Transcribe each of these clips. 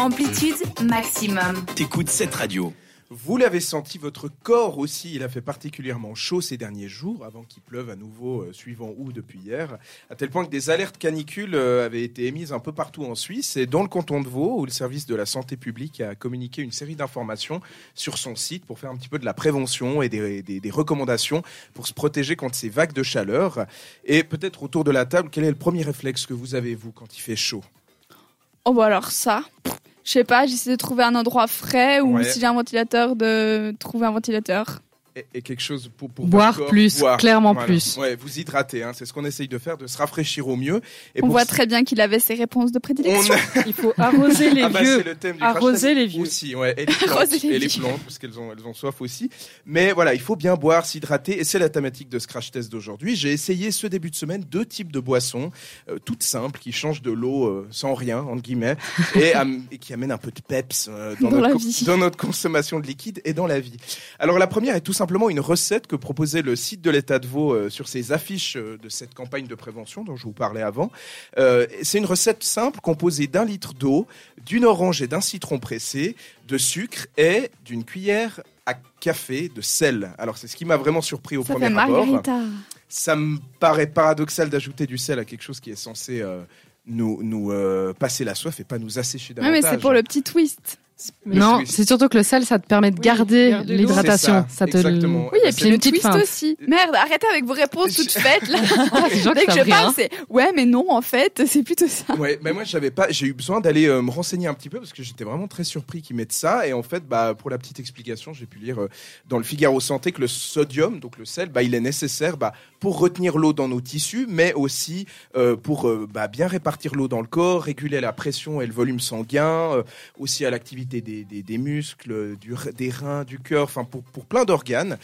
Amplitude maximum. T'écoutes cette radio. Vous l'avez senti, votre corps aussi, il a fait particulièrement chaud ces derniers jours, avant qu'il pleuve à nouveau, euh, suivant où depuis hier, à tel point que des alertes canicules euh, avaient été émises un peu partout en Suisse et dans le canton de Vaud, où le service de la santé publique a communiqué une série d'informations sur son site pour faire un petit peu de la prévention et des, des- des recommandations pour se protéger contre ces vagues de chaleur. Et peut-être autour de la table, quel est le premier réflexe que vous avez, vous, quand il fait chaud? Oh bah alors ça, je sais pas, j'essaie de trouver un endroit frais ou Ouais. si j'ai un ventilateur, de trouver un ventilateur. Et, et quelque chose pour, pour Boire corps. plus, clairement plus. Ouais, vous hydratez, hein, c'est ce qu'on essaye de faire, de se rafraîchir au mieux. Et On pour voit ça- très bien qu'il avait ses réponses de on prédilection. Il faut arroser les Ah bah, vieux. le thème du Arroser les vieux. aussi, ouais, et les plantes, Arroser les et les vieux. plantes parce qu'elles ont elles ont soif aussi. Mais voilà, il faut bien boire, s'hydrater et c'est la thématique de ce crash test d'aujourd'hui. J'ai essayé ce début de semaine deux types de boissons euh, toutes simples qui changent de l'eau euh, sans rien entre guillemets et, am- et qui amènent un peu de peps euh, dans, Dans notre la con- vie. dans notre consommation de liquide et dans la vie. Alors la première est tout simplement une recette que proposait le site de l'État de Vaud euh, sur ses affiches euh, de cette campagne de prévention dont je vous parlais avant. Euh, c'est une recette simple composée d'un litre d'eau, d'une orange et d'un citron pressé, de sucre et d'une cuillère à café de sel. Alors c'est ce qui m'a vraiment surpris au Ça premier fait abord. margarita. Ça me paraît paradoxal d'ajouter du sel à quelque chose qui est censé euh, nous, nous euh, passer la soif et pas nous assécher Ouais, davantage. mais c'est pour le petit twist. Non, c'est surtout que le sel, ça te permet de Oui, garder l'hydratation. Ça, ça, te exactement. Oui, et puis le une petite twist fin. aussi. Merde, arrêtez avec vos réponses toutes faites là. Gens qui Dès que je parle, rien. c'est ouais, mais non, en fait, c'est plutôt ça. Ouais, mais moi j'avais pas, j'ai eu besoin d'aller euh, me renseigner un petit peu parce que j'étais vraiment très surpris qu'ils mettent ça. Et en fait, bah pour la petite explication, j'ai pu lire euh, dans le Figaro Santé que le sodium, donc le sel, bah il est nécessaire bah, pour retenir l'eau dans nos tissus, mais aussi euh, pour euh, bah, bien répartir l'eau dans le corps, réguler la pression et le volume sanguin, euh, aussi à l'activité des, des, des muscles, du, des reins, du cœur, enfin pour, pour plein d'organes.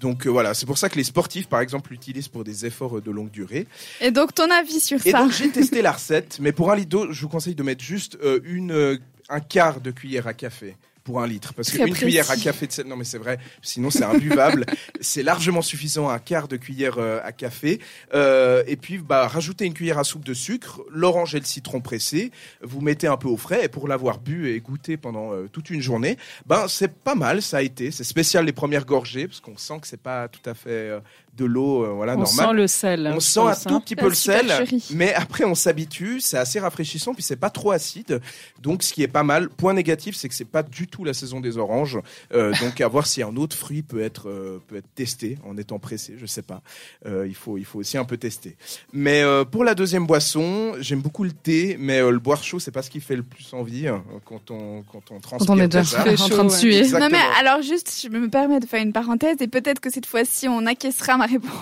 Donc euh, voilà, c'est pour ça que les sportifs, par exemple, l'utilisent pour des efforts de longue durée. Et donc ton avis sur Et ça donc j'ai testé la recette, mais pour un litre d'eau, je vous conseille de mettre juste euh, une, euh, un quart de cuillère à café pour un litre. Parce qu'une cuillère à café de sel, non mais c'est vrai, sinon c'est imbuvable. c'est largement suffisant, un quart de cuillère euh, à café. Euh, et puis bah, rajoutez une cuillère à soupe de sucre, l'orange et le citron pressé. Vous mettez un peu au frais et pour l'avoir bu et goûté pendant euh, toute une journée, ben c'est pas mal, ça a été. C'est spécial les premières gorgées parce qu'on sent que c'est pas tout à fait euh, de l'eau, euh, voilà On normale. sent le sel. On je sent un tout hein. petit peu le sel, mais après on s'habitue, c'est assez rafraîchissant, puis c'est pas trop acide, donc ce qui est pas mal. Point négatif, c'est que c'est pas du tout la saison des oranges, Euh, donc à voir si un autre fruit peut être euh, peut être testé en étant pressé, je sais pas. Euh, il faut il faut aussi un peu tester. Mais euh, pour la deuxième boisson, j'aime beaucoup le thé, mais euh, le boire chaud, c'est pas ce qui fait le plus envie hein, quand on quand on transpire. Quand on est déjà en train de suer. Exactement. Non mais alors juste, je me permets de faire une parenthèse et peut-être que cette fois-ci on acquiescera ma réponse.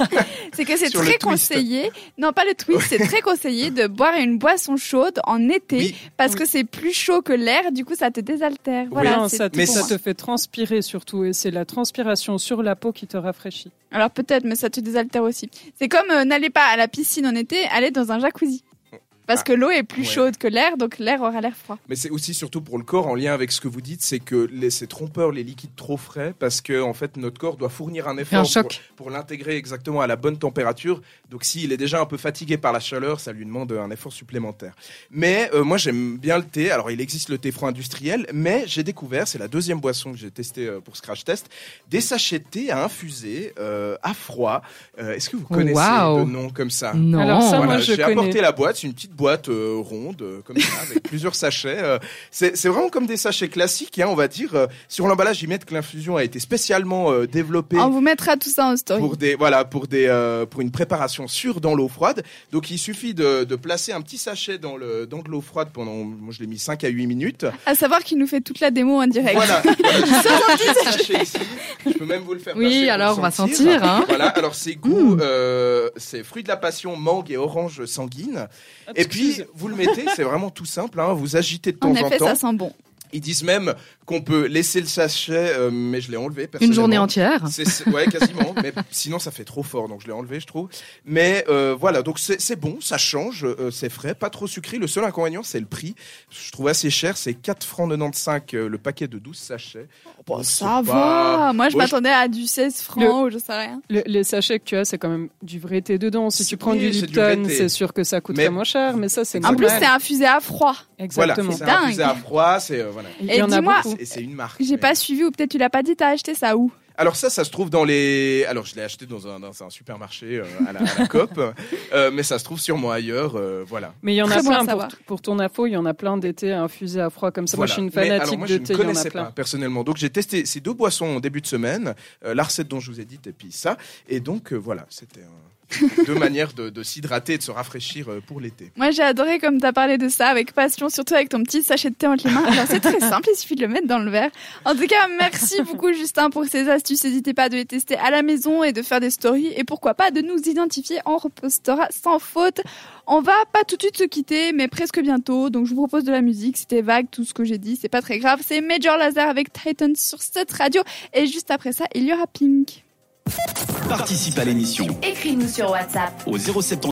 c'est que c'est très conseillé, non pas le twist, c'est très conseillé de boire une boisson chaude en été Oui. parce que c'est plus chaud que l'air, du coup ça te désaltère. Voilà, non, c'est ça, te, Mais ça te fait transpirer surtout, et c'est la transpiration sur la peau qui te rafraîchit. Alors peut-être, mais ça te désaltère aussi. C'est comme euh, n'allez pas à la piscine en été, allez dans un jacuzzi. Parce Ah, que l'eau est plus ouais. chaude que l'air, donc l'air aura l'air froid. Mais c'est aussi surtout pour le corps en lien avec ce que vous dites, c'est que c'est trompeur les liquides trop frais parce que en fait notre corps doit fournir un effort un pour, choc. pour l'intégrer exactement à la bonne température. Donc s'il est déjà un peu fatigué par la chaleur, ça lui demande un effort supplémentaire. Mais euh, moi j'aime bien le thé. Alors il existe le thé froid industriel, mais j'ai découvert, c'est la deuxième boisson que j'ai testé euh, pour ce crash test, des sachets de thé à infuser euh, à froid. Euh, Est-ce que vous Oh, connaissez waouh. de nom comme ça? Non. Alors ça, moi, voilà, je j'ai apporté la boîte, c'est une petite boîte euh, ronde euh, comme ça avec plusieurs sachets. euh, c'est vraiment comme des sachets classiques, hein, on va dire. euh, sur l'emballage, ils mettent que l'infusion a été spécialement euh, développée On vous mettra tout ça en story. pour des voilà pour des euh, pour une préparation sûre dans l'eau froide. Donc il suffit de, de placer un petit sachet dans le dans de l'eau froide pendant moi je l'ai mis 5 à 8 minutes. À savoir qu'il nous fait toute la démo en direct. Voilà, voilà j'ai un petit sachet ici. Je peux même vous le faire Oui, alors, on va sentir, hein. Voilà, alors c'est goût euh, c'est fruit de la passion, mangue et orange sanguine. Et puis, vous le mettez, c'est vraiment tout simple. Hein, vous agitez de temps En temps. ça sent bon. Ils disent même qu'on peut laisser le sachet, euh, mais je l'ai enlevé. Une journée entière. C'est- c'est- ouais, quasiment. mais sinon, ça fait trop fort, donc je l'ai enlevé, je trouve. Mais euh, voilà, donc c'est c'est bon, ça change, euh, c'est frais, pas trop sucré. Le seul inconvénient, c'est le prix. Je trouve assez cher, c'est 4 francs 95 euh, le paquet de 12 sachets. Bon, Donc, ça c'est pas- va. Moi, je m'attendais à du 16 francs ou je sais rien. Le- les sachets que tu as, c'est quand même du vrai thé dedans. Si C'est- tu prends oui, du c'est Lipton, c'est sûr que ça coûterait Mais- moins cher, mais ça, c'est En plus, c'est infusé à froid. Voilà, Exactement. c'est dingue. infusé à froid, c'est euh, voilà. Il Et y en a dis-moi- c'est une marque. J'ai mais- pas suivi ou peut-être tu l'as pas dit, t'as acheté ça où? Alors ça, ça se trouve dans les. Alors je l'ai acheté dans un, dans un supermarché euh, à, la, à la COP, euh, mais ça se trouve sûrement ailleurs, euh, voilà. Mais il y en Très a à plein pour, pour ton info, il y en a plein d'été infusés à froid comme ça. Moi, je suis une Mais fanatique alors, moi, de je thé, ne y en a connaissais plein. pas personnellement. Donc j'ai testé ces deux boissons en début de semaine, euh, la recette dont je vous ai dit et puis ça. Et donc euh, voilà, c'était un- deux manières de, s'hydrater et de se rafraîchir euh, pour l'été. Moi, j'ai adoré comme t'as parlé de ça avec passion, surtout avec ton petit sachet de thé entre les mains. Alors, c'est très simple, il suffit de le mettre dans le verre. En tout cas, merci beaucoup, Justin, pour ces astuces. N'hésitez pas de les tester à la maison et de faire des stories. Et pourquoi pas de nous identifier. On repostera sans faute. On va pas tout de suite se quitter, mais presque bientôt. Donc, je vous propose de la musique. C'était vague, tout ce que j'ai dit. C'est pas très grave. C'est Major Laser avec Titan sur cette radio. Et juste après ça, il y aura Pink. Participe à l'émission Écris-nous sur WhatsApp. au 070